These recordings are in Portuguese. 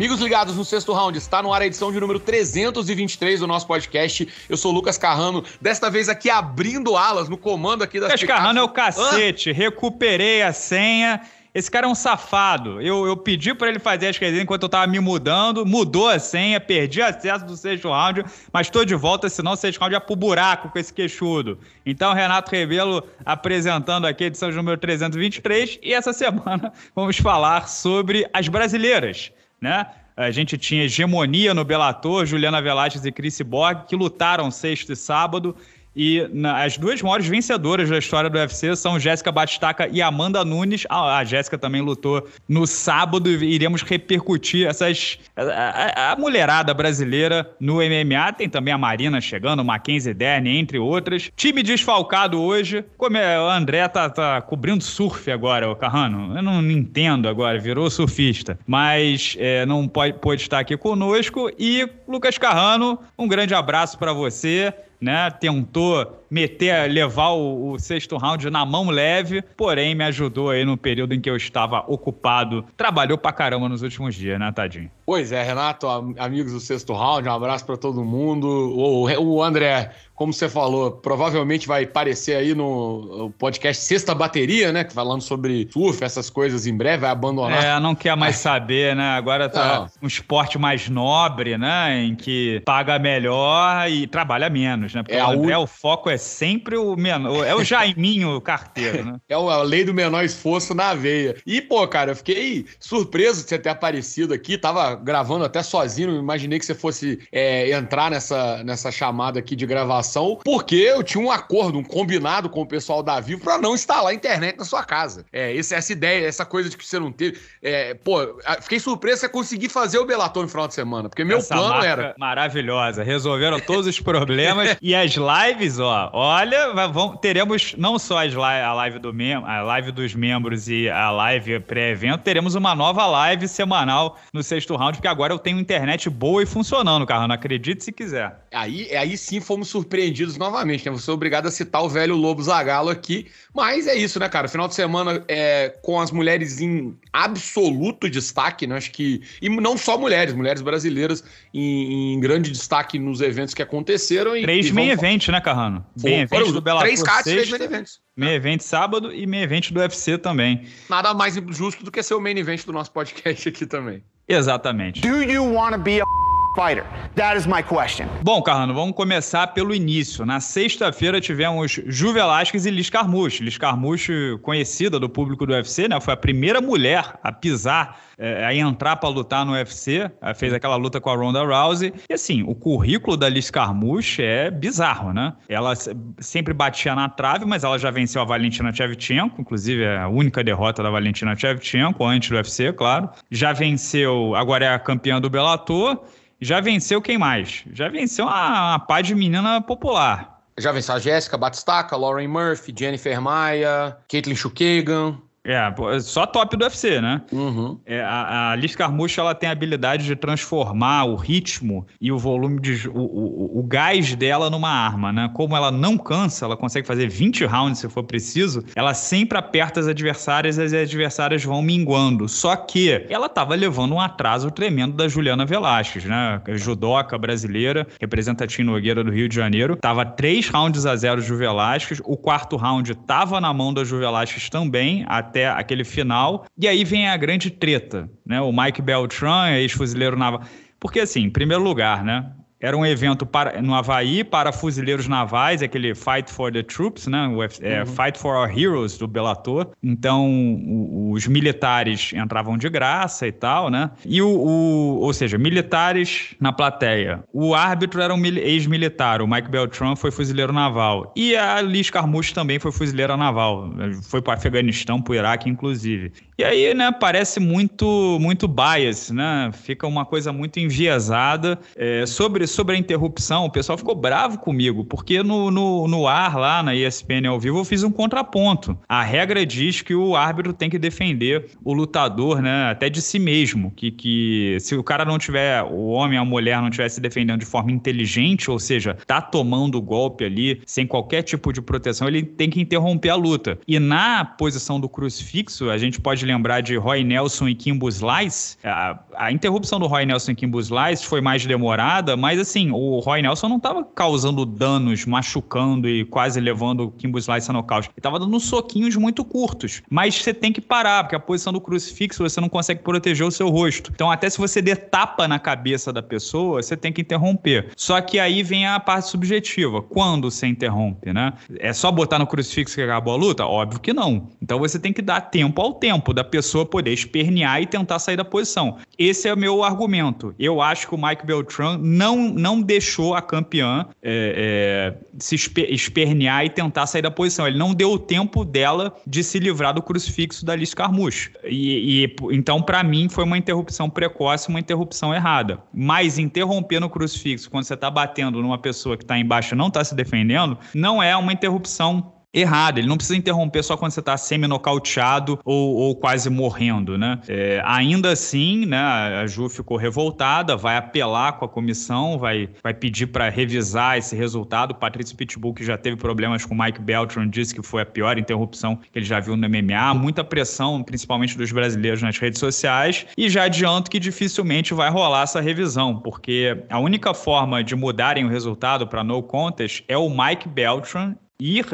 Amigos ligados no sexto round, está no ar a edição de número 323 do nosso podcast. Eu sou o Lucas Carrano, desta vez aqui abrindo alas no comando aqui das Lucas Carrano é o cacete, recuperei a senha. Esse cara é um safado. Eu, eu pedi para ele fazer as coisas enquanto eu tava me mudando, mudou a senha, perdi acesso do sexto round, mas tô de volta, senão o sexto round ia pro buraco com esse queixudo. Então, Renato Rebelo apresentando aqui a edição de número 323 e essa semana vamos falar sobre as brasileiras né? A gente tinha hegemonia no Bellator, Juliana Velasquez e Chris Borg, que lutaram sexto e sábado. E na, as duas maiores vencedoras da história do UFC são Jéssica Batistaca e Amanda Nunes. Ah, a Jéssica também lutou no sábado e iremos repercutir essas. A, a, a, mulherada brasileira no MMA. Tem também a Marina chegando, Mackenzie Dern, entre outras. Time desfalcado hoje. Como é, o André tá, tá cobrindo surf agora, o Carrano. Eu não entendo agora, virou surfista. Mas é, não pode, pode estar aqui conosco. E Lucas Carrano, um grande abraço para você né? Tentou meter, levar o, o, sexto round na mão leve, porém me ajudou aí no período em que eu estava ocupado. Trabalhou pra caramba nos últimos dias, né, Tadinho? Pois é, Renato, amigos do sexto round, um abraço para todo mundo. O, o André, como você falou, provavelmente vai aparecer aí no podcast Sexta Bateria, né? Falando sobre surf, essas coisas em breve, vai abandonar. É, não quer mais saber, né? Agora tá não. um esporte mais nobre, né? Em que paga melhor e trabalha menos, né? Porque é o André, o foco é sempre o menor. É o Jaiminho carteiro, né? É a lei do menor esforço na veia. E, pô, cara, eu fiquei surpreso de você ter aparecido aqui. Tava gravando até sozinho, imaginei que você fosse é, entrar nessa, nessa chamada aqui de gravação, porque eu tinha um acordo, um combinado com o pessoal da Vivo para não instalar a internet na sua casa. É, essa, essa ideia, essa coisa de que você não teve. É, pô, fiquei surpreso você conseguir fazer o Belator no final de semana, porque meu essa plano era. Maravilhosa, resolveram todos os problemas e as lives, ó, Olha, vamos, teremos não só as li a, live do mem a live dos membros e a live pré-evento, teremos uma nova live semanal no sexto round, porque agora eu tenho internet boa e funcionando, Carrano. Acredite se quiser. Aí, aí sim fomos surpreendidos novamente, né? Você é obrigado a citar o velho Lobo Zagalo aqui, mas é isso, né, cara? Final de semana é, com as mulheres em absoluto destaque, né? Acho que. E não só mulheres, mulheres brasileiras em, em grande destaque nos eventos que aconteceram. E, Três main events, né, Carrano? Do Bellator Três cards, três main events. Main event sábado e main event do UFC também. Nada mais justo do que ser o main event do nosso podcast aqui também. Exatamente. Do you want to be a fighter? That is my question. Bom, Carlano, vamos começar pelo início. Na sexta-feira tivemos Ju Velasquez e Liz Carmouche. Liz Carmouche, conhecida do público do UFC, né? Foi a primeira mulher a pisar, é, a entrar para lutar no UFC. Ela fez aquela luta com a Ronda Rousey. E assim, o currículo da Liz Carmouche é bizarro, né? Ela sempre batia na trave, mas ela já venceu a Valentina Shevchenko, inclusive é a única derrota da Valentina Shevchenko, antes do UFC, claro. Já venceu, agora é a campeã do Bellator já venceu quem mais? Já venceu uma, uma pá de menina popular. Já venceu a Jéssica Batistaca, Lauren Murphy, Jennifer Maia, Caitlin Chukagan. É, só top do UFC, né? Uhum. É, a, a Liz Carmouche, ela tem a habilidade de transformar o ritmo e o volume de o, o, o, gás dela numa arma, né? Como ela não cansa, ela consegue fazer 20 rounds se for preciso, ela sempre aperta as adversárias e as adversárias vão minguando. Só que ela tava levando um atraso tremendo da Juliana Velasquez, né? Judoca brasileira, representa a Tino Nogueira do Rio de Janeiro. Tava 3 rounds a 0 de Velasquez, o quarto round tava na mão da Ju Velasquez também, até aquele final. E aí vem a grande treta, né? O Mike Beltran, ex-fuzileiro naval. Porque, assim, em primeiro lugar, né? Era um evento para, no Havaí para fuzileiros navais, aquele Fight for the Troops, né? O, é, uhum. Fight for Our Heroes do Bellator. Então, os militares entravam de graça e tal, né? E o, o, ou seja, militares na plateia. O árbitro era um ex-militar, o Mike Beltran foi fuzileiro naval. E a Liz Carmouche também foi fuzileira naval. Foi para o Afeganistão, para o Iraque, inclusive. E aí, né, parece muito, muito bias, né? Fica uma coisa muito enviesada. É, sobre, sobre a interrupção, o pessoal ficou bravo comigo, porque no, no, no ar, lá na ESPN ao vivo, eu fiz um contraponto. A regra diz que o árbitro tem que defender o lutador, né, até de si mesmo. Que, que se o cara não tiver, o homem a mulher não estiver se defendendo de forma inteligente, ou seja, tá tomando o golpe ali, sem qualquer tipo de proteção, ele tem que interromper a luta. E na posição do crucifixo, a gente pode lembrar de Roy Nelson e Kimbo Slice. A, a interrupção do Roy Nelson e Kimbo Slice foi mais demorada, mas assim, o Roy Nelson não estava causando danos, machucando e quase levando o Kimbo Slice a nocaute. Ele estava dando soquinhos muito curtos. Mas você tem que parar, porque a posição do crucifixo você não consegue proteger o seu rosto. Então, até se você der tapa na cabeça da pessoa, você tem que interromper. Só que aí vem a parte subjetiva. Quando você interrompe, né? É só botar no crucifixo que acabou a luta? Óbvio que não. Então você tem que dar tempo ao tempo da pessoa poder espernear e tentar sair da posição. Esse é o meu argumento. Eu acho que o Mike Beltran não, não deixou a campeã é, é, se espernear e tentar sair da posição. Ele não deu o tempo dela de se livrar do crucifixo da Liz Carmouche. E, e então, para mim, foi uma interrupção precoce, uma interrupção errada. Mas interromper no crucifixo quando você está batendo numa pessoa que está embaixo e não está se defendendo, não é uma interrupção errado. Ele não precisa interromper só quando você está semi-nocauteado ou, ou, quase morrendo, né? É, ainda assim, né, a Ju ficou revoltada, vai apelar com a comissão, vai, vai pedir para revisar esse resultado. Patrício Pitbull, que já teve problemas com o Mike Beltran, disse que foi a pior interrupção que ele já viu no MMA. Muita pressão, principalmente dos brasileiros nas redes sociais. E já adianto que dificilmente vai rolar essa revisão, porque a única forma de mudarem o resultado para no contest é o Mike Beltran ir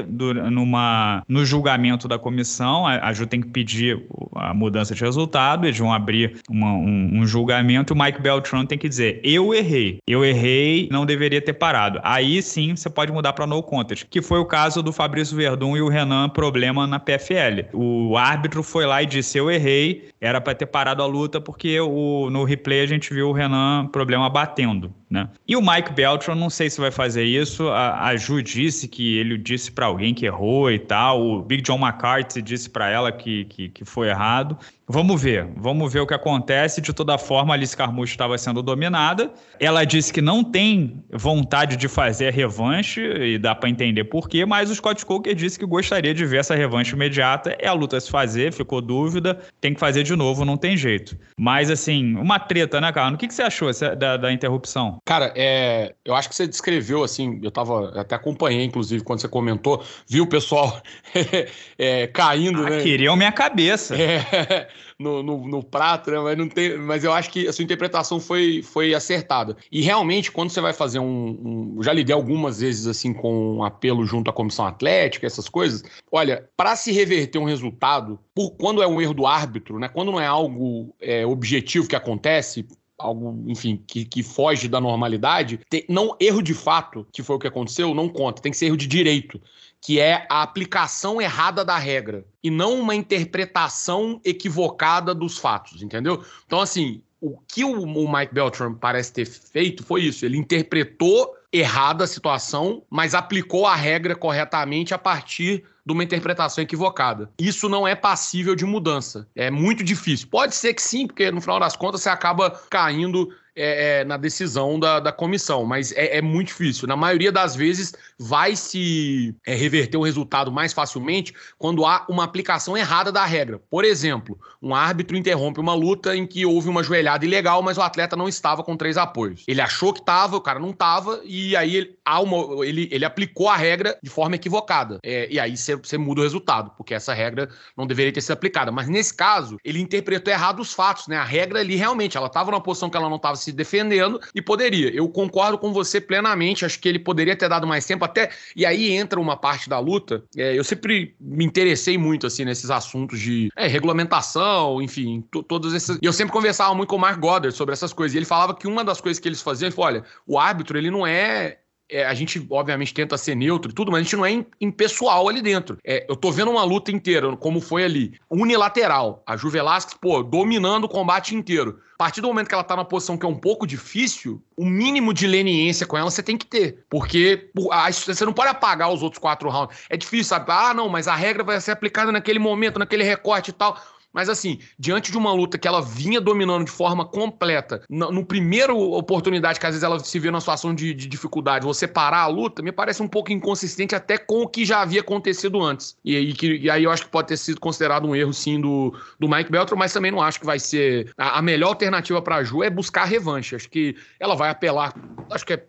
numa, no julgamento da comissão, a, a Ju tem que pedir a mudança de resultado, eles vão abrir uma, um, um, julgamento o Mike Beltran tem que dizer: eu errei, eu errei, não deveria ter parado. Aí sim você pode mudar para no contest, que foi o caso do Fabrício Verdun e o Renan problema na PFL. O árbitro foi lá e disse: eu errei, era para ter parado a luta porque o, no replay a gente viu o Renan problema batendo. Né? E o Mike Beltran, não sei se vai fazer isso. A, a Ju disse que ele disse para alguém que errou e tal. O Big John McCarthy disse para ela que, que, que, foi errado. Vamos ver, vamos ver o que acontece. De toda forma, Alice Carmouche estava sendo dominada. Ela disse que não tem vontade de fazer a revanche, e dá para entender por quê, mas o Scott Coker disse que gostaria de ver essa revanche imediata. É a luta a se fazer, ficou dúvida, tem que fazer de novo, não tem jeito. Mas, assim, uma treta, né, Carlos? O que, que você achou da, da interrupção? Cara, é, eu acho que você descreveu, assim, eu tava, até acompanhei, inclusive, quando você comentou, viu o pessoal é, caindo, ah, né? Queriam minha cabeça. É, no, no, no, prato, né? Mas, não tem, mas eu acho que a sua interpretação foi, foi acertada. E realmente, quando você vai fazer um, um. já lidei algumas vezes assim com um apelo junto à comissão atlética, essas coisas. Olha, para se reverter um resultado, por quando é um erro do árbitro, né? Quando não é algo é, objetivo que acontece, algo, enfim, que, que foge da normalidade, tem, não erro de fato, que foi o que aconteceu, não conta, tem que ser erro de direito, que é a aplicação errada da regra e não uma interpretação equivocada dos fatos, entendeu? Então, assim, o que o, Mike Beltram parece ter feito foi isso, ele interpretou errada a situação, mas aplicou a regra corretamente a partir de uma interpretação equivocada. Isso não é passível de mudança. É muito difícil. Pode ser que sim, porque no final das contas você acaba caindo é, é, na decisão da, da comissão, mas é, é, muito difícil. Na maioria das vezes, vai se é, reverter o resultado mais facilmente quando há uma aplicação errada da regra. Por exemplo, um árbitro interrompe uma luta em que houve uma joelhada ilegal, mas o atleta não estava com três apoios. Ele achou que estava, o cara não estava, e aí ele, uma, ele, ele aplicou a regra de forma equivocada. É, e aí você muda o resultado, porque essa regra não deveria ter sido aplicada. Mas nesse caso, ele interpretou errado os fatos, né? A regra ali realmente, ela estava numa posição que ela não estava se defendendo e poderia. Eu concordo com você plenamente, acho que ele poderia ter dado mais tempo até. E aí entra uma parte da luta. É, eu sempre me interessei muito assim nesses assuntos de é, regulamentação, enfim, todos esses. E eu sempre conversava muito com o Mark Goddard sobre essas coisas. E ele falava que uma das coisas que eles faziam, ele falou: olha, o árbitro ele não é é, a gente, obviamente, tenta ser neutro e tudo, mas a gente não é impessoal ali dentro. É, eu tô vendo uma luta inteira, como foi ali, unilateral. A Ju Velasquez, pô, dominando o combate inteiro. A partir do momento que ela tá na posição que é um pouco difícil, o mínimo de leniência com ela você tem que ter. Porque você não pode apagar os outros quatro rounds. É difícil, sabe? Ah, não, mas a regra vai ser aplicada naquele momento, naquele recorte e tal. Mas assim, diante de uma luta que ela vinha dominando de forma completa, no, no primeiro oportunidade que às vezes ela se vê numa situação de, de, dificuldade, você parar a luta, me parece um pouco inconsistente até com o que já havia acontecido antes. E, e, que, e aí eu acho que pode ter sido considerado um erro, sim, do, do Mike Beltran, mas também não acho que vai ser. A, a melhor alternativa para a Ju é buscar revanche. Acho que ela vai apelar. Acho que é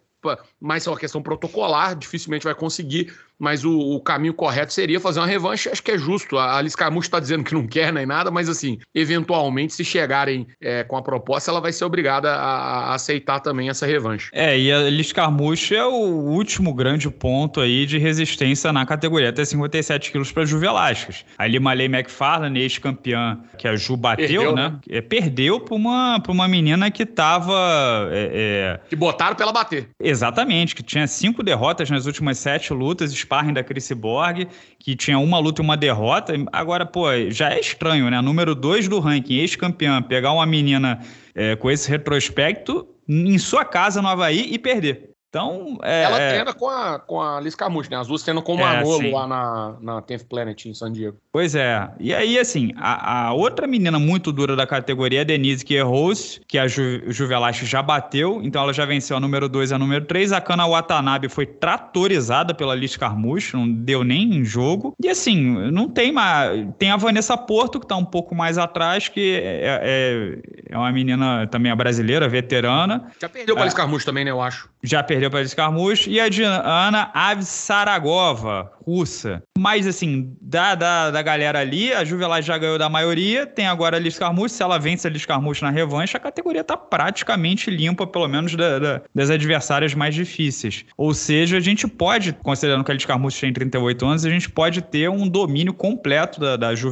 mas é uma questão protocolar, dificilmente vai conseguir mas o, o, caminho correto seria fazer uma revanche. Acho que é justo. A Alice Carmucho está dizendo que não quer nem nada, mas assim, eventualmente, se chegarem é, com a proposta, ela vai ser obrigada a, a, aceitar também essa revanche. É, e a Alice Carmucho é o último grande ponto aí de resistência na categoria, até 57 quilos para Ju Velasquez. Ali Malay McFarlane, ex-campeã, que a Ju bateu, perdeu, né? né? É, perdeu para uma, uma menina que tava. É, é... Que botaram para ela bater. Exatamente, que tinha cinco derrotas nas últimas sete lutas sparring da Chris Borg, que tinha uma luta e uma derrota. Agora, pô, já é estranho, né? Número 2 do ranking, ex-campeã, pegar uma menina é, com esse retrospecto em sua casa no Havaí e perder. Então, é, Ela é. treina com a, com a Liz Carmucci, né? As duas treinam com o é, Manolo é, lá na, na 10th Planet em San Diego. Pois é. E aí, assim, a, a outra menina muito dura da categoria é a Denise Kierros, que a Ju, Juvelache já bateu, então ela já venceu a número 2 e a número 3. A Kana Watanabe foi tratorizada pela Liz Carmucci, não deu nem em jogo. E assim, não tem mais... Tem a Vanessa Porto, que tá um pouco mais atrás, que é, é, é uma menina também a brasileira, veterana. Já perdeu pra é, Liz Carmucci também, né, eu acho. Já perdeu para Escarmucho, e a Diana Avsaragova, russa. Mas, assim, da, da, da galera ali, a Juvelat já ganhou da maioria, tem agora a Liz Carmucho, se ela vence a Liz Carmucho na revanche, a categoria tá praticamente limpa, pelo menos da, da, das adversárias mais difíceis. Ou seja, a gente pode, considerando que a Liz Carmucho tem 38 anos, a gente pode ter um domínio completo da, da Ju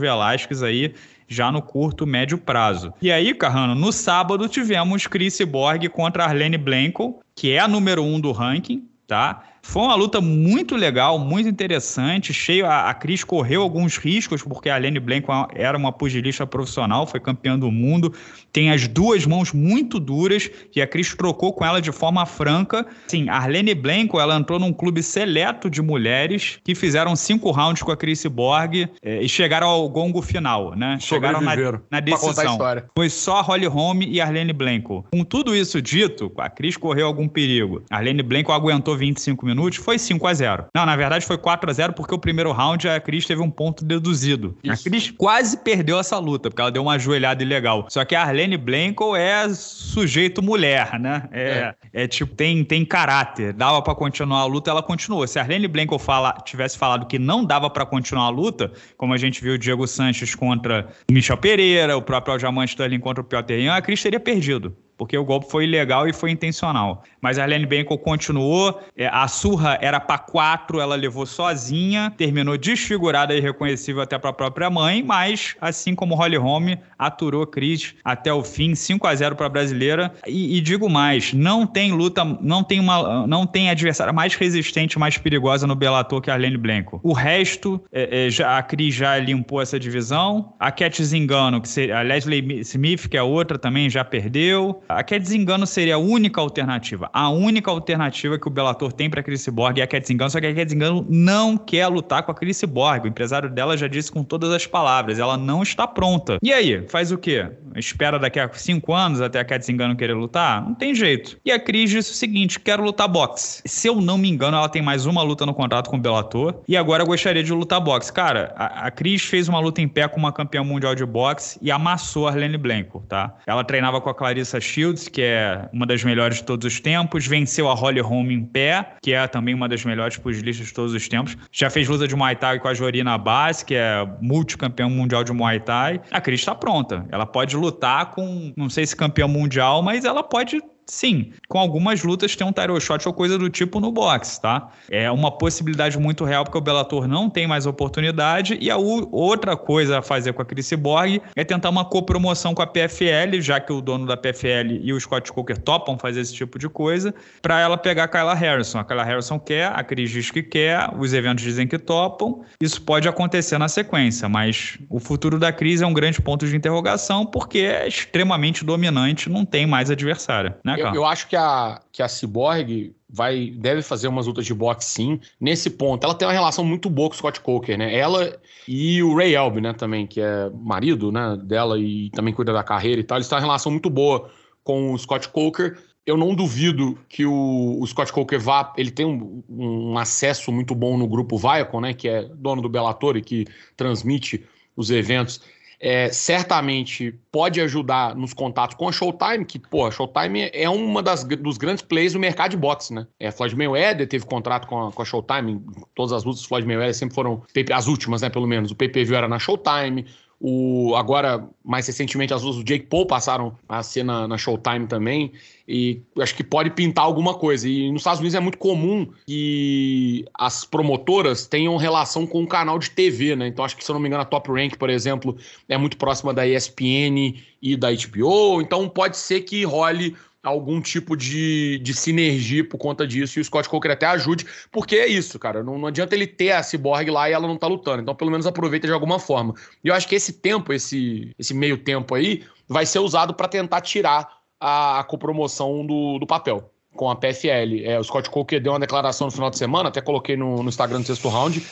aí, já no curto, médio prazo. E aí, Carrano, no sábado tivemos Chris Borg contra Arlene Blanco, que é a número um do ranking, tá? Foi uma luta muito legal, muito interessante, cheio. A, a Cris correu alguns riscos, porque a Lene Blanco era uma pugilista profissional, foi campeã do mundo, tem as duas mãos muito duras, e a Cris trocou com ela de forma franca. Sim, a Arlene Blanco, ela entrou num clube seleto de mulheres que fizeram cinco rounds com a Chris Borg é, e chegaram ao gongo final, né? Chegaram na, na decisão. Foi só a Holly Holm e a Arlene Blanco. Com tudo isso dito, a Cris correu algum perigo. A Arlene Blanco aguentou 25 minutos foi 5 a 0 Não, na verdade foi 4 a 0 porque o primeiro round a Cris teve um ponto deduzido. Isso. A Cris quase perdeu essa luta, porque ela deu uma ajoelhada ilegal. Só que a Arlene Blanco é sujeito mulher, né? É, é. é tipo, tem, tem caráter. Dava para continuar a luta, ela continuou. Se a Arlene Blanco fala, tivesse falado que não dava para continuar a luta, como a gente viu o Diego Sanches contra o Michel Pereira, o próprio Aljamain Sterling contra o Piotr Jan, a Cris teria perdido porque o golpe foi ilegal e foi intencional. Mas a Arlene Benko continuou, é, a surra era para quatro, ela levou sozinha, terminou desfigurada e irreconhecível até para a própria mãe, mas, assim como Holly Holm, aturou Cris até o fim, 5 a 0 para a brasileira. E, e, digo mais, não tem luta, não tem uma, não tem adversária mais resistente, mais perigosa no Bellator que a Arlene Blanco. O resto, é, é, já, a Cris já limpou essa divisão. A Cat Zingano, que seria, a Leslie Smith, que é outra também, já perdeu. A Cat seria a única alternativa. A única alternativa que o Bellator tem para Chris Borg é a Cat só que a Cat não quer lutar com a Chris Borg. O empresário dela já disse com todas as palavras, ela não está pronta. E aí, faz o quê? Espera daqui a cinco anos até a Cat querer lutar? Não tem jeito. E a Cris disse o seguinte, quero lutar boxe. Se eu não me engano, ela tem mais uma luta no contrato com o Bellator e agora gostaria de lutar boxe. Cara, a, a Cris fez uma luta em pé com uma campeã mundial de boxe e amassou a Arlene Blanco, tá? Ela treinava com a Clarissa Shields, que é uma das melhores de todos os tempos, venceu a Holly Holm em pé, que é também uma das melhores pugilistas de todos os tempos. Já fez luta de Muay Thai com a Jorina Bass, que é multicampeão mundial de Muay Thai. A Cris está pronta. Ela pode lutar com, não sei se campeão mundial, mas ela pode Sim, com algumas lutas tem um title shot ou coisa do tipo no boxe, tá? É uma possibilidade muito real porque o Bellator não tem mais oportunidade e a outra coisa a fazer com a Chris Borg é tentar uma copromoção com a PFL, já que o dono da PFL e o Scott Coker topam fazer esse tipo de coisa, para ela pegar a Kyla Harrison. A Kyla Harrison quer, a Cris diz que quer, os eventos dizem que topam. Isso pode acontecer na sequência, mas o futuro da Cris é um grande ponto de interrogação porque é extremamente dominante, não tem mais adversária, né? Eu, eu, acho que a, que a Cyborg vai, deve fazer umas lutas de boxe sim. Nesse ponto, ela tem uma relação muito boa com o Scott Coker, né? Ela e o Ray Elb, né, também, que é marido, né, dela e também cuida da carreira e tal. Eles têm uma relação muito boa com o Scott Coker. Eu não duvido que o, o Scott Coker vá. Ele tem um, um, acesso muito bom no grupo Viacom, né? Que é dono do Bellator e que transmite os eventos. É, certamente pode ajudar nos contatos com a Showtime, que, pô, a Showtime é uma das, dos grandes players do mercado de boxe, né? É, Floyd Mayweather teve contrato com a, com a Showtime, todas as lutas do Floyd Mayweather sempre foram, as últimas, né, pelo menos, o pay-per-view era na Showtime, o, agora, mais recentemente, as luzes do Jake Paul passaram a ser na, na Showtime também. E acho que pode pintar alguma coisa. E nos Estados Unidos é muito comum que as promotoras tenham relação com o canal de TV, né? Então acho que, se eu não me engano, a Top Rank, por exemplo, é muito próxima da ESPN e da HBO. Então pode ser que role algum tipo de, de sinergia por conta disso e o Scott Coker até ajude, porque é isso, cara. Não, não adianta ele ter a Cyborg lá e ela não tá lutando. Então, pelo menos aproveita de alguma forma. E eu acho que esse tempo, esse, esse meio tempo aí, vai ser usado para tentar tirar a, a copromoção do, do papel com a PFL. É, o Scott Coker deu uma declaração no final de semana, até coloquei no, no Instagram do sexto round,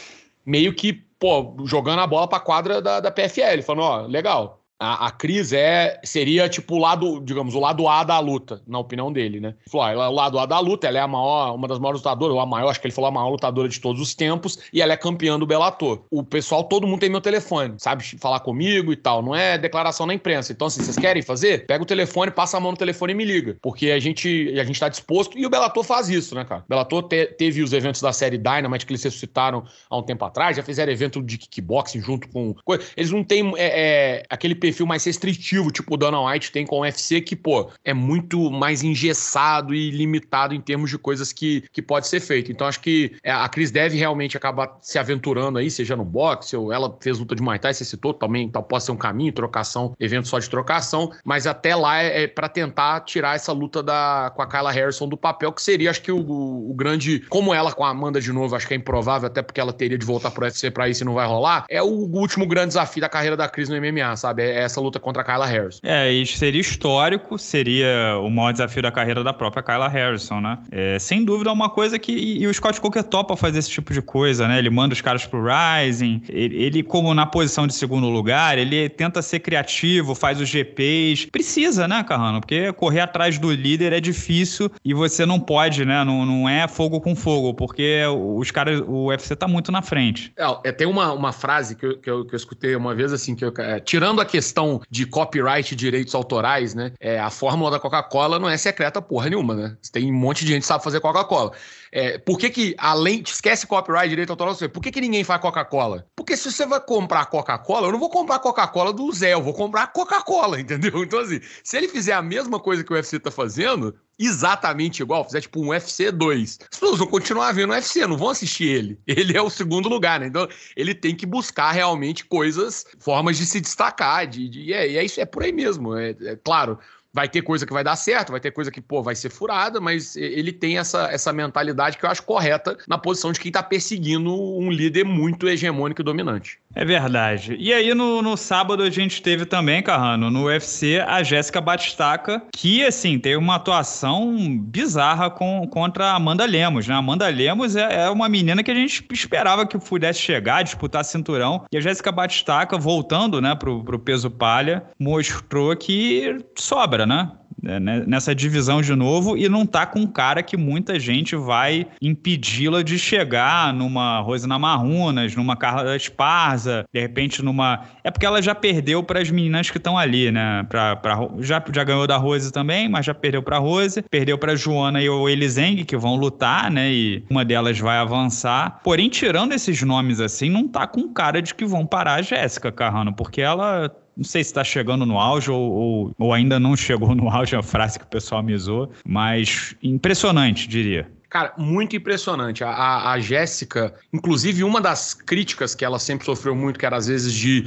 meio que, pô, jogando a bola pra quadra da, da PFL, falando, ó, legal, a, a Cris é, seria tipo o lado, digamos, o lado A da luta, na opinião dele, né? Ele falou, ah, o lado A da luta, ela é a maior, uma das maiores lutadoras, ou a maior, acho que ele falou a maior lutadora de todos os tempos, e ela é campeã do Bellator. O pessoal, todo mundo tem meu telefone, sabe? Falar comigo e tal. Não é declaração na imprensa. Então, assim, vocês querem fazer? Pega o telefone, passa a mão no telefone e me liga. Porque a gente, a gente tá disposto, e o Bellator faz isso, né, cara? O Bellator te, teve os eventos da série Dynamite que eles ressuscitaram há um tempo atrás, já fizeram evento de kickboxing junto com. Eles não têm é, é, aquele perfil mais restritivo tipo o Dana White tem com o UFC, que, pô, é muito mais engessado e limitado em termos de coisas que, que pode ser feito. Então, acho que é, a Cris deve realmente acabar se aventurando aí, seja no boxe, ou ela fez luta de Muay Thai, você citou também, tal, pode ser um caminho, trocação, evento só de trocação, mas até lá é, é para tentar tirar essa luta da, com a Kyla Harrison do papel, que seria, acho que o, o, grande, como ela com a Amanda de novo, acho que é improvável, até porque ela teria de voltar pro UFC pra isso e não vai rolar, é o último grande desafio da carreira da Cris no MMA, sabe? É essa luta contra a Kyla Harrison. É, isso seria histórico, seria o maior desafio da carreira da própria Kyla Harrison, né? É, sem dúvida é uma coisa que. E o Scott Coker topa fazer esse tipo de coisa, né? Ele manda os caras pro Rising, ele, ele, como na posição de segundo lugar, ele tenta ser criativo, faz os GPs. Precisa, né, Carrano? Porque correr atrás do líder é difícil e você não pode, né? Não, não é fogo com fogo, porque os caras, o UFC tá muito na frente. É, tem uma, uma frase que eu, que eu, que eu escutei uma vez assim, que eu, é, tirando a questão de copyright direitos autorais, né? É, a fórmula da Coca-Cola não é secreta porra nenhuma, né? Tem um monte de gente que sabe fazer Coca-Cola. É, por que que, além, esquece copyright, direito autoral, por que que ninguém faz Coca-Cola? Porque se você vai comprar Coca-Cola, eu não vou comprar Coca-Cola do Zé, eu vou comprar Coca-Cola, entendeu? Então, assim, se ele fizer a mesma coisa que o UFC tá fazendo, exatamente igual, fizer tipo um UFC 2, as pessoas vão continuar vendo o UFC, não vão assistir ele. Ele é o segundo lugar, né? Então, ele tem que buscar realmente coisas, formas de se destacar, de, de e, é, é isso, é por aí mesmo. É, é claro, Vai ter coisa que vai dar certo, vai ter coisa que, pô, vai ser furada, mas ele tem essa, essa mentalidade que eu acho correta na posição de quem tá perseguindo um líder muito hegemônico e dominante. É verdade. E aí, no, no sábado, a gente teve também, Carrano, no UFC, a Jéssica Batistaca, que, assim, teve uma atuação bizarra com, contra a Amanda Lemos, né? A Amanda Lemos é, é uma menina que a gente esperava que pudesse chegar, disputar cinturão. E a Jéssica Batistaca, voltando, né, pro, pro peso palha, mostrou que sobra, né? É, né, nessa divisão de novo e não tá com um cara que muita gente vai impedi-la de chegar numa Rosina Marrunas, numa Carla Esparza, de repente numa. É porque ela já perdeu para as meninas que estão ali, né? Pra, pra, já, já ganhou da Rose também, mas já perdeu para Rose, perdeu para Joana e o Eliseng, que vão lutar, né? E uma delas vai avançar. Porém, tirando esses nomes assim, não tá com cara de que vão parar a Jéssica Carrano, porque ela não sei se está chegando no auge ou, ou, ou, ainda não chegou no auge, é a frase que o pessoal usou, mas impressionante, diria. Cara, muito impressionante. A, a, a Jéssica, inclusive, uma das críticas que ela sempre sofreu muito, que era às vezes de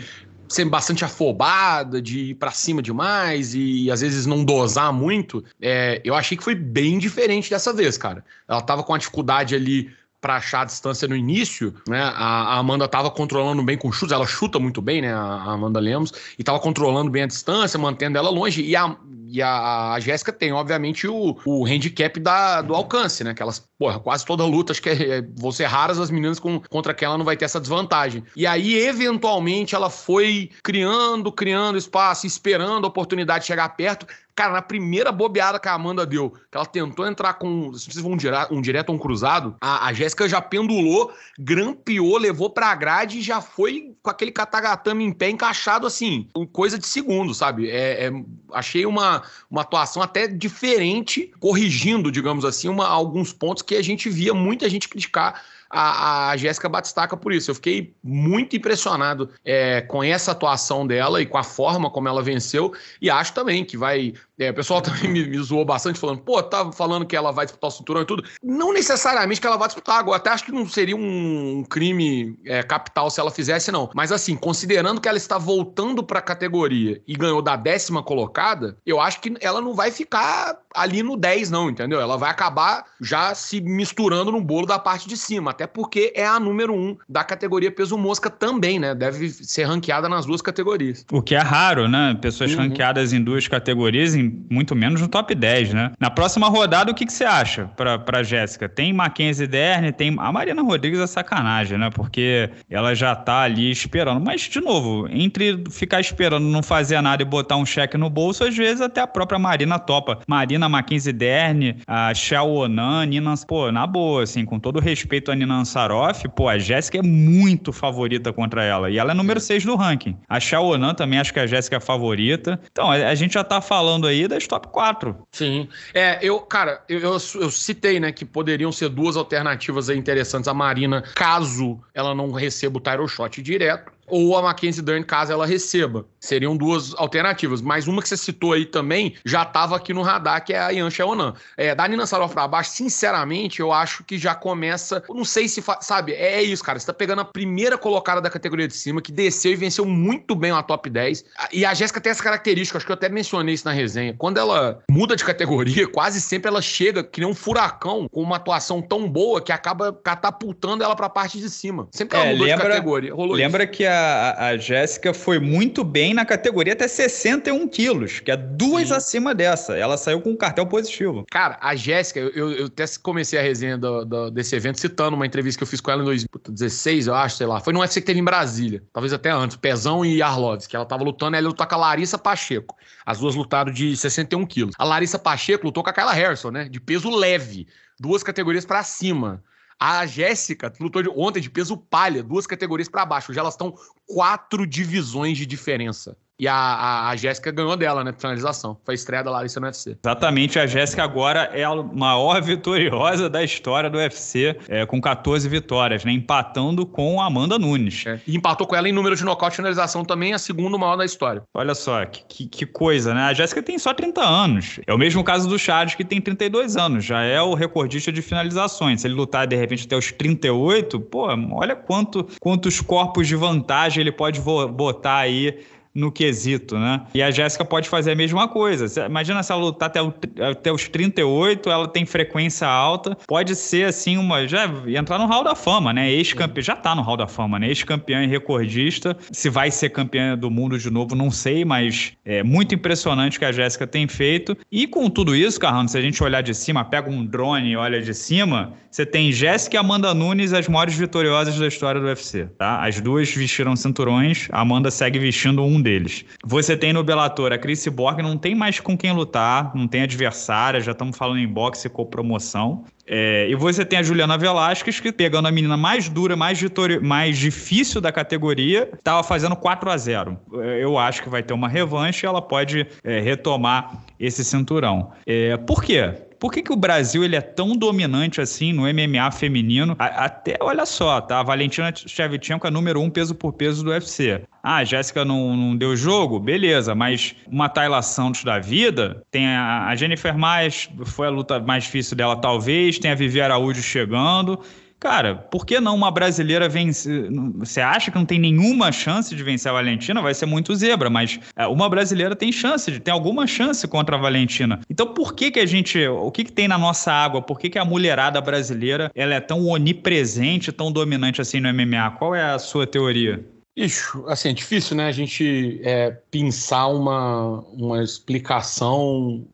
ser bastante afobada, de ir pra cima demais e às vezes não dosar muito, é, eu achei que foi bem diferente dessa vez, cara. Ela tava com a dificuldade ali para achar a distância no início, né? A, Amanda estava controlando bem com chutes, ela chuta muito bem, né? A Amanda Lemos, e estava controlando bem a distância, mantendo ela longe. E a, e a, a Jéssica tem, obviamente, o, o handicap da, do alcance, né? Que elas porra, quase toda luta, acho que é, é, vão ser raras as meninas com, contra quem ela não vai ter essa desvantagem. E aí, eventualmente, ela foi criando, criando espaço, esperando a oportunidade de chegar perto. Cara, na primeira bobeada que a Amanda deu, que ela tentou entrar com, se um, direto, um direto ou um cruzado, a, a Jéssica já pendulou, grampeou, levou pra grade e já foi com aquele katagatame em pé encaixado assim, coisa de segundo, sabe? É, é, achei uma, uma atuação até diferente, corrigindo, digamos assim, uma, alguns pontos que a gente via muita gente criticar a, a Jéssica Batistaca por isso. Eu fiquei muito impressionado é, com essa atuação dela e com a forma como ela venceu. E acho também que vai é, o pessoal também me, me, zoou bastante, falando, pô, tá falando que ela vai disputar o cinturão e tudo. Não necessariamente que ela vai disputar agora. Até acho que não seria um crime é, capital se ela fizesse, não. Mas assim, considerando que ela está voltando para a categoria e ganhou da décima colocada, eu acho que ela não vai ficar ali no 10, não, entendeu? Ela vai acabar já se misturando no bolo da parte de cima. Até porque é a número um da categoria peso mosca também, né? Deve ser ranqueada nas duas categorias. O que é raro, né? Pessoas uhum. ranqueadas em duas categorias, em muito menos no top 10, né? Na próxima rodada, o que, que você acha pra, pra Jéssica? Tem Mackenzie Dern, tem. A Mariana Rodrigues é sacanagem, né? Porque ela já tá ali esperando. Mas, de novo, entre ficar esperando, não fazer nada e botar um cheque no bolso, às vezes até a própria Marina topa. Marina, Mackenzie Dern, a Xiao Onan, Nina. Pô, na boa, assim, com todo respeito a Nina Ansaroff, pô, a Jéssica é muito favorita contra ela. E ela é número 6 do ranking. A Xiao Onan também acho que a Jéssica é favorita. Então, a, a gente já tá falando aí das top 4. Sim. É, eu, cara, eu, eu, eu, citei, né, que poderiam ser duas alternativas interessantes. A Marina, caso ela não receba o Tyro Shot direto ou a Mackenzie Dern caso ela receba. Seriam duas alternativas. Mas uma que você citou aí também já estava aqui no radar, que é a Yan Xiaonan. É, da Nina Saroff pra baixo, sinceramente, eu acho que já começa. Não sei se. Sabe, é, é isso, cara. Você tá pegando a primeira colocada da categoria de cima, que desceu e venceu muito bem a top 10. E a Jéssica tem essa característica, acho que eu até mencionei isso na resenha. Quando ela muda de categoria, quase sempre ela chega que nem um furacão, com uma atuação tão boa que acaba catapultando ela pra parte de cima. Sempre que ela é, mudou lembra, de categoria. Rolou lembra isso. que a a, a Jéssica foi muito bem na categoria até 61 quilos, que é duas Sim. acima dessa. Ela saiu com um cartel positivo. Cara, a Jéssica, eu, eu até comecei a resenha do, do, desse evento citando uma entrevista que eu fiz com ela em 2016, eu acho, sei lá. Foi no UFC que teve em Brasília, talvez até antes, Pezão e Arlovs, que ela tava lutando, ela lutou com a Larissa Pacheco. As duas lutaram de 61 quilos. A Larissa Pacheco lutou com a Kyla Harrison, né? De peso leve. Duas categorias para cima. A Jéssica lutou ontem de peso palha, duas categorias para baixo. Já elas estão quatro divisões de diferença. E a, a, a Jéssica ganhou dela, né? Finalização. Foi a estreia da Larissa no UFC. Exatamente. A Jéssica agora é a maior vitoriosa da história do UFC, é, com 14 vitórias, né? Empatando com a Amanda Nunes. É. E empatou com ela em número de nocaute e finalização também, a segunda maior da história. Olha só, que, que coisa, né? A Jéssica tem só 30 anos. É o mesmo caso do Chad, que tem 32 anos. Já é o recordista de finalizações. Se ele lutar, de repente, até os 38, pô, olha quanto, quantos corpos de vantagem ele pode botar aí no quesito, né? E a Jéssica pode fazer a mesma coisa. Imagina se ela lutar até, o, até os 38, ela tem frequência alta, pode ser assim uma. Já entrar no Hall da Fama, né? Ex-campeã. Já tá no Hall da Fama, né? Ex-campeã e recordista. Se vai ser campeã do mundo de novo, não sei, mas é muito impressionante o que a Jéssica tem feito. E com tudo isso, Carrão, se a gente olhar de cima, pega um drone e olha de cima, você tem Jéssica e Amanda Nunes, as maiores vitoriosas da história do UFC, tá? As duas vestiram cinturões, a Amanda segue vestindo um deles. Você tem no Bellator a Chris Borg, não tem mais com quem lutar, não tem adversária, já estamos falando em boxe com promoção. É, e você tem a Juliana Velasquez, que pegando a menina mais dura, mais, mais difícil da categoria, estava fazendo 4 a 0 Eu acho que vai ter uma revanche e ela pode é, retomar esse cinturão. É, por quê? Por que, que o Brasil ele é tão dominante assim no MMA feminino? A, até, olha só, tá? A Valentina Shevchenko é número um peso por peso do UFC. Ah, a Jéssica não, não deu jogo? Beleza, mas uma Tayla Santos da vida, tem a, a Jennifer mais, foi a luta mais difícil dela talvez, tem a Vivi Araújo chegando. Cara, por que não uma brasileira vencer? Você acha que não tem nenhuma chance de vencer a Valentina? Vai ser muito zebra, mas é, uma brasileira tem chance, tem alguma chance contra a Valentina. Então por que que a gente, o que que tem na nossa água? Por que que a mulherada brasileira ela é tão onipresente, tão dominante assim no MMA? Qual é a sua teoria? Ixo, assim, é difícil, né, a gente é, pensar uma, uma explicação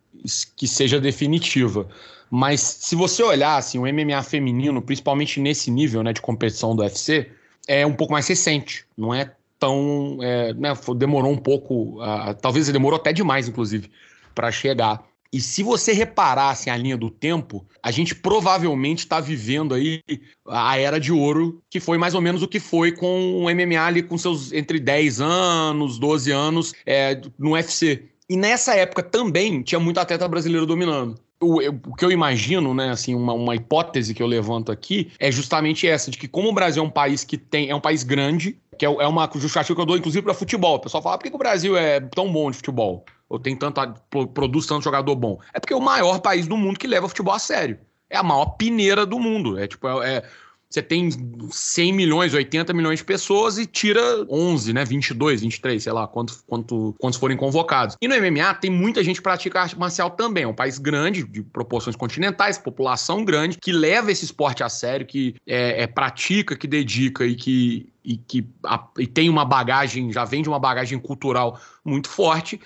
que seja definitiva. Mas se você olhar assim, o MMA feminino, principalmente nesse nível né, de competição do UFC, é um pouco mais recente. Não é tão. É, né, demorou um pouco. Uh, talvez demorou até demais, inclusive, para chegar. E se você reparar assim, a linha do tempo, a gente provavelmente está vivendo aí a era de ouro, que foi mais ou menos o que foi com o MMA ali com seus entre 10 anos, 12 anos é, no UFC. E nessa época também tinha muito atleta brasileiro dominando. O, o, que eu imagino, né, assim, uma, uma, hipótese que eu levanto aqui é justamente essa, de que como o Brasil é um país que tem, é um país grande, que é, é uma justificativa que eu dou, inclusive, para futebol. O pessoal fala, por que, que o Brasil é tão bom de futebol? ou tem tanta, produz tanto jogador bom? É porque é o maior país do mundo que leva futebol a sério. É a maior pineira do mundo. É tipo, é, é você tem 100 milhões, 80 milhões de pessoas e tira 11, né? 22, 23, sei lá, quantos, quantos, quantos forem convocados. E no MMA tem muita gente que pratica arte marcial também. É um país grande, de proporções continentais, população grande, que leva esse esporte a sério, que é, é pratica, que dedica e que, e que a, e tem uma bagagem, já vem de uma bagagem cultural muito forte.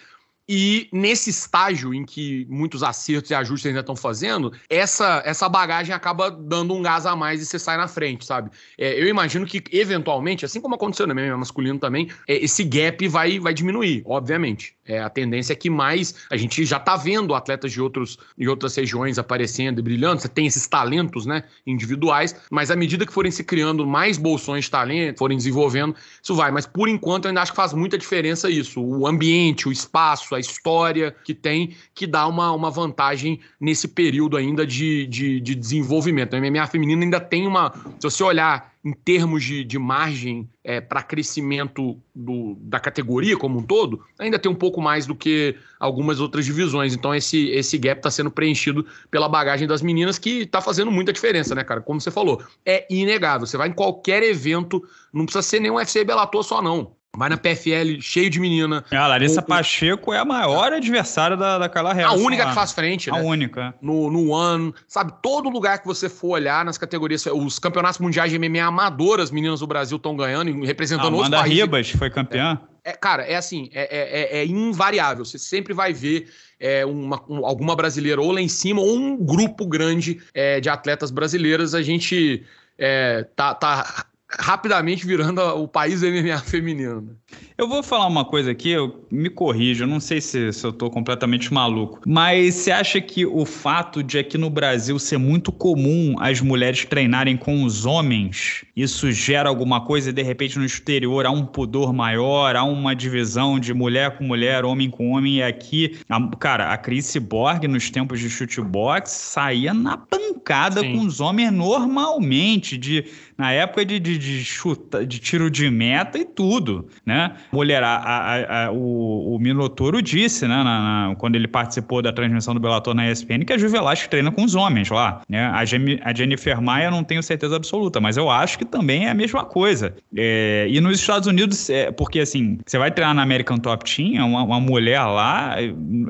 E nesse estágio em que muitos acertos e ajustes ainda estão fazendo, essa, essa bagagem acaba dando um gás a mais e você sai na frente, sabe? É, eu imagino que, eventualmente, assim como aconteceu no MMA masculino também, é, esse gap vai, vai diminuir, obviamente. É, a tendência é que mais. A gente já está vendo atletas de, outros, de outras regiões aparecendo e brilhando. Você tem esses talentos né, individuais, mas à medida que forem se criando mais bolsões de talento, forem desenvolvendo, isso vai. Mas por enquanto eu ainda acho que faz muita diferença isso. O ambiente, o espaço, história que tem, que dá uma, uma vantagem nesse período ainda de, de, de desenvolvimento. A MMA feminina ainda tem uma. Se você olhar em termos de, de margem é, para crescimento do, da categoria como um todo, ainda tem um pouco mais do que algumas outras divisões. Então esse, esse gap está sendo preenchido pela bagagem das meninas, que está fazendo muita diferença, né, cara? Como você falou, é inegável. Você vai em qualquer evento, não precisa ser nem UFC Bellator só, não. Vai na PFL cheio de menina. A Larissa Pacheco é a maior adversária da, da Carla Harrison. A única lá. que faz frente, né? A única. No, no One, sabe? Todo lugar que você for olhar nas categorias, os campeonatos mundiais de MMA amadoras, meninas do Brasil estão ganhando e representando ah, outros Amanda países. Ribas foi campeã. É, é, cara, é assim, é, é, é, invariável. Você sempre vai ver é, uma, um, alguma brasileira ou lá em cima, ou um grupo grande é, de atletas brasileiras. A gente é, tá, tá rapidamente virando o país do MMA feminino. Eu vou falar uma coisa aqui, eu me corrijo, eu não sei se, se eu estou completamente maluco, mas você acha que o fato de aqui no Brasil ser muito comum as mulheres treinarem com os homens, isso gera alguma coisa e de repente no exterior há um pudor maior, há uma divisão de mulher com mulher, homem com homem, e aqui, a, cara, a Chris Borg nos tempos de chutebox saía na pancada Sim. com os homens normalmente, de, na época de, de, de, chuta, de tiro de meta e tudo, né? Mulher, a, a, a, o, o Minotouro disse, né, na, na, quando ele participou da transmissão do Bellator na ESPN, que a Juvelasco treina com os homens lá. Né? A, Gem, a Jennifer Maia não tenho certeza absoluta, mas eu acho que também é a mesma coisa. É, e nos Estados Unidos, é, porque assim, você vai treinar na American Top Team, é uma, uma, mulher lá,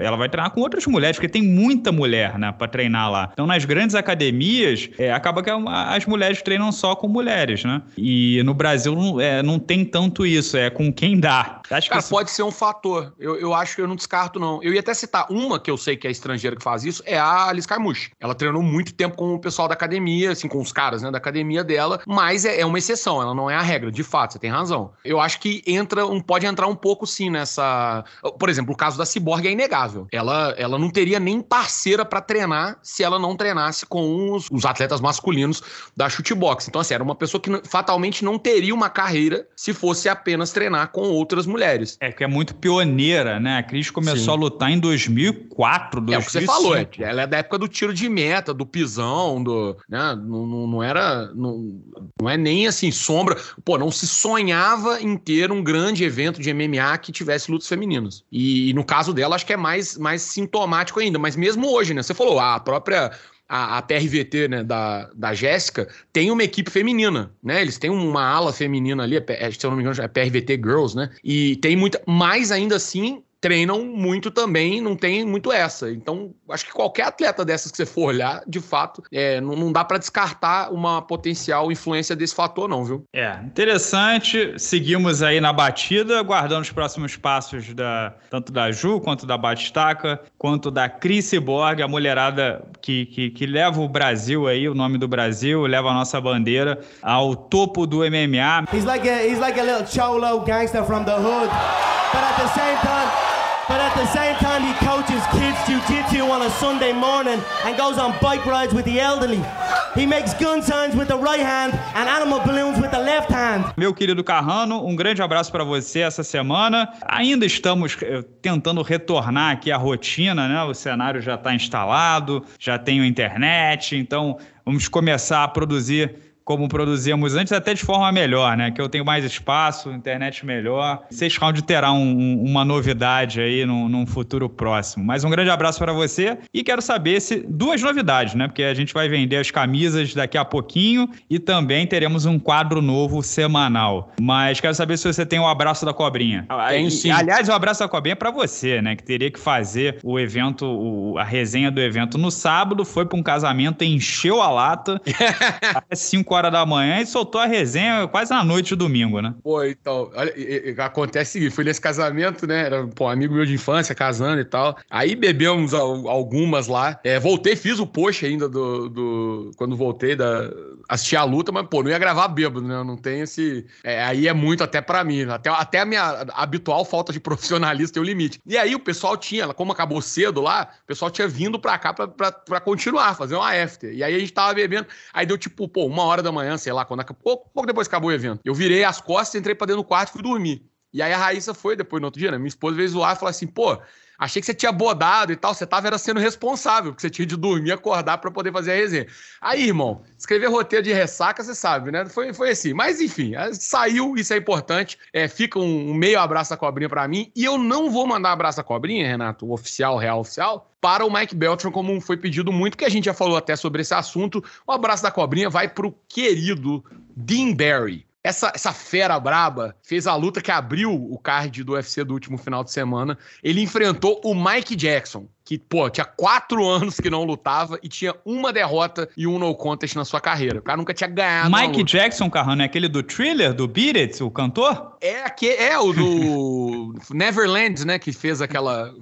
ela vai treinar com outras mulheres, porque tem muita mulher, né, para treinar lá. Então, nas grandes academias, é, acaba que as mulheres treinam só com mulheres, né? E no Brasil não, é, não tem tanto isso, é com quem dá. Acho Cara, pode ser um fator. Eu, eu acho que eu não descarto, não. Eu ia até citar uma que eu sei que é estrangeira que faz isso, é a Alice Carmouche. Ela treinou muito tempo com o pessoal da academia, assim, com os caras, né, da academia dela, mas é, é uma exceção, ela não é a regra, de fato, você tem razão. Eu acho que entra, um, pode entrar um pouco sim nessa. Por exemplo, o caso da Cyborg é inegável. Ela, ela não teria nem parceira para treinar se ela não treinasse com os, os atletas masculinos da chutebox. Então, assim, era uma pessoa que fatalmente não teria uma carreira se fosse apenas treinar com outras mulheres. É que é muito pioneira, né? A Cris começou Sim. a lutar em 2004, 2005. É o que você falou, é, ela é da época do tiro de meta, do pisão, do, né? não, não, não era, não, não é nem assim sombra, pô, não se sonhava em ter um grande evento de MMA que tivesse lutas femininas. E, e no caso dela, acho que é mais, mais sintomático ainda, mas mesmo hoje, né? Você falou, a própria a, a PRVT né, da, da Jéssica tem uma equipe feminina, né? Eles têm uma ala feminina ali, é, se eu não me engano, é PRVT Girls, né? E tem muita. Mas ainda assim, treinam muito também, não tem muito essa. Então, acho que qualquer atleta dessas que você for olhar, de fato, é, não, não dá para descartar uma potencial influência desse fator, não, viu? É, interessante. Seguimos aí na batida, guardando os próximos passos da, tanto da Ju, quanto da Batistaca, quanto da Cris Borg, a mulherada que, que, que leva o Brasil aí, o nome do Brasil, leva a nossa bandeira ao topo do MMA. He's like a, he's like a little cholo gangster from the hood, but at the same time But at the same time, he coaches kids jiu-jitsu on a Sunday morning and goes on bike rides with the elderly. He makes gun signs with the right hand and animal balloons with the left hand. Meu querido Carrano, um grande abraço para você essa semana. Ainda estamos eh, tentando retornar aqui à rotina, né? O cenário já está instalado, já tenho internet, então vamos começar a produzir como produzíamos antes, até de forma melhor, né? Que eu tenho mais espaço, internet melhor. Seis Round terá um, uma novidade aí num, num, futuro próximo. Mas um grande abraço para você e quero saber se duas novidades, né? Porque a gente vai vender as camisas daqui a pouquinho e também teremos um quadro novo semanal. Mas quero saber se você tem o abraço da cobrinha. Tem sim. aliás, o abraço da cobrinha é para você, né? Que teria que fazer o evento, o, a resenha do evento no sábado, foi para um casamento, encheu a lata. Às 5 horas da manhã e soltou a resenha quase na noite de domingo, né? Pô, então, olha, acontece o seguinte, fui nesse casamento, né? Era pô, um amigo meu de infância casando e tal. Aí bebemos algumas lá. É, voltei, fiz o post ainda do, do. Quando voltei da. assistir a luta, mas, pô, não ia gravar bêbado, né? Não tenho esse. É, aí é muito até para mim. Até, até a minha habitual falta de profissionalismo tem um limite. E aí o pessoal tinha, como acabou cedo lá, o pessoal tinha vindo pra cá pra, pra, pra continuar, fazer uma after. E aí a gente tava bebendo. Aí deu tipo, pô, uma hora da manhã, sei lá, quando pouco, pouco depois acabou o evento. Eu virei as costas, entrei pra dentro do quarto e fui dormir. E aí a Raíssa foi depois no outro dia, né? Minha esposa veio zoar e falou assim: pô, achei que você tinha bodado e tal, você tava era sendo responsável, porque você tinha de dormir, acordar para poder fazer a resenha. Aí, irmão, escrever roteiro de ressaca, você sabe, né? Foi, foi assim. Mas enfim, saiu, isso é importante. É, fica um, um meio abraço da cobrinha para mim. E eu não vou mandar abraço da cobrinha, Renato, oficial, real oficial, para o Mike Beltran, como foi pedido muito, que a gente já falou até sobre esse assunto. O abraço da cobrinha vai pro querido Dean Barry. Essa, essa fera braba fez a luta que abriu o card do UFC do último final de semana. Ele enfrentou o Mike Jackson, que, pô, tinha quatro anos que não lutava e tinha uma derrota e um no contest na sua carreira. O cara nunca tinha ganhado. Mike Jackson, Carrano, é aquele do thriller, do Beat It, o cantor? É, que, é o do Neverland, né? Que fez aquela.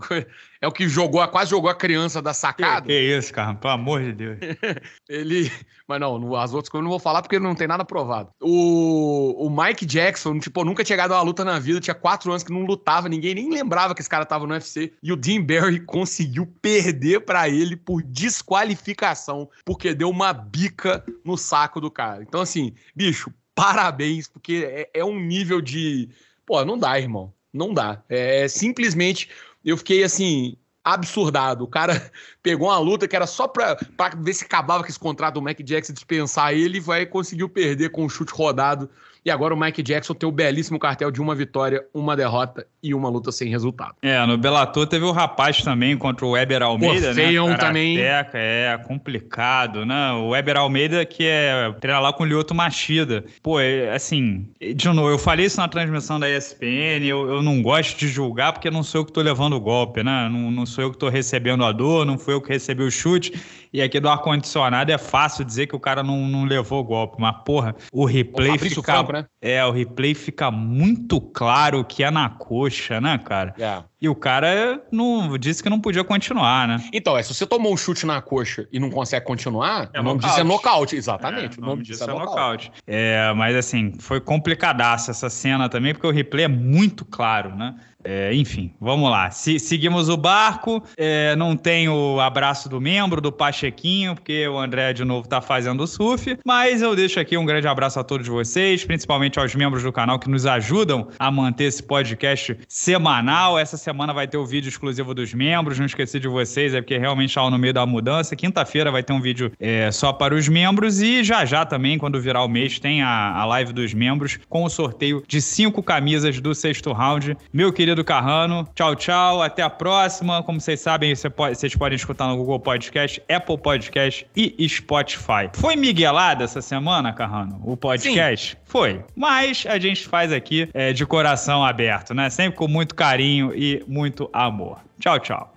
É o que jogou, quase jogou a criança da sacada. Que, que isso, cara, pelo amor de Deus. ele. Mas não, as outras coisas eu não vou falar porque não tem nada provado. O, o Mike Jackson, tipo, nunca tinha a uma luta na vida, tinha quatro anos que não lutava, ninguém nem lembrava que esse cara tava no UFC. E o Dean Barry conseguiu perder para ele por desqualificação, porque deu uma bica no saco do cara. Então, assim, bicho, parabéns, porque é, é um nível de. Pô, não dá, irmão. Não dá. É, é simplesmente eu fiquei assim, absurdado. O cara pegou uma luta que era só pra, ver se acabava com esse contrato do Mac Jackson dispensar ele e vai conseguiu perder com um chute rodado e agora o Mike Jackson tem o belíssimo cartel de uma vitória, uma derrota e uma luta sem resultado. É, no Bellator teve o rapaz também contra o Weber Almeida, Pô, feião né? também. É complicado, né? O Weber Almeida que é treina lá com o Lyoto Machida. Pô, é, assim, de novo, eu falei isso na transmissão da ESPN, eu, eu não gosto de julgar porque não sou eu que tô levando o golpe, né? Não, não sou eu que tô recebendo a dor, não fui eu que recebi o chute. E aqui do ar-condicionado é fácil dizer que o cara não, não levou o golpe, mas porra, o replay fica... Franco, né? É, o replay fica muito claro que é na coxa, né, cara? É. E o cara não disse que não podia continuar, né? Então, é, se você tomou um chute na coxa e não consegue continuar, é o nome disso é nocaute. Exatamente. É, o nome, disso é, é nocaute. É, mas assim, foi complicadaça essa cena também, porque o replay é muito claro, né? É, enfim, vamos lá. Se, seguimos o barco. É, não tem o abraço do membro, do Pachequinho, porque o André de novo tá fazendo surf. Mas eu deixo aqui um grande abraço a todos vocês, principalmente aos membros do canal que nos ajudam a manter esse podcast semanal. Essa semana vai ter o vídeo exclusivo dos membros. Não esqueci de vocês, é porque realmente estava no meio da mudança. Quinta-feira vai ter um vídeo é, só para os membros. E já já também, quando virar o mês, tem a, a live dos membros com o sorteio de cinco camisas do sexto round. Meu querido Carrano. Tchau, tchau. Até a próxima. Como vocês sabem, vocês podem escutar no Google Podcast, Apple Apple Podcast e Spotify. Foi miguelada essa semana, Carrano? O podcast? Sim. Foi. Mas a gente faz aqui é, de coração aberto, né? Sempre com muito carinho e muito amor. Tchau, tchau.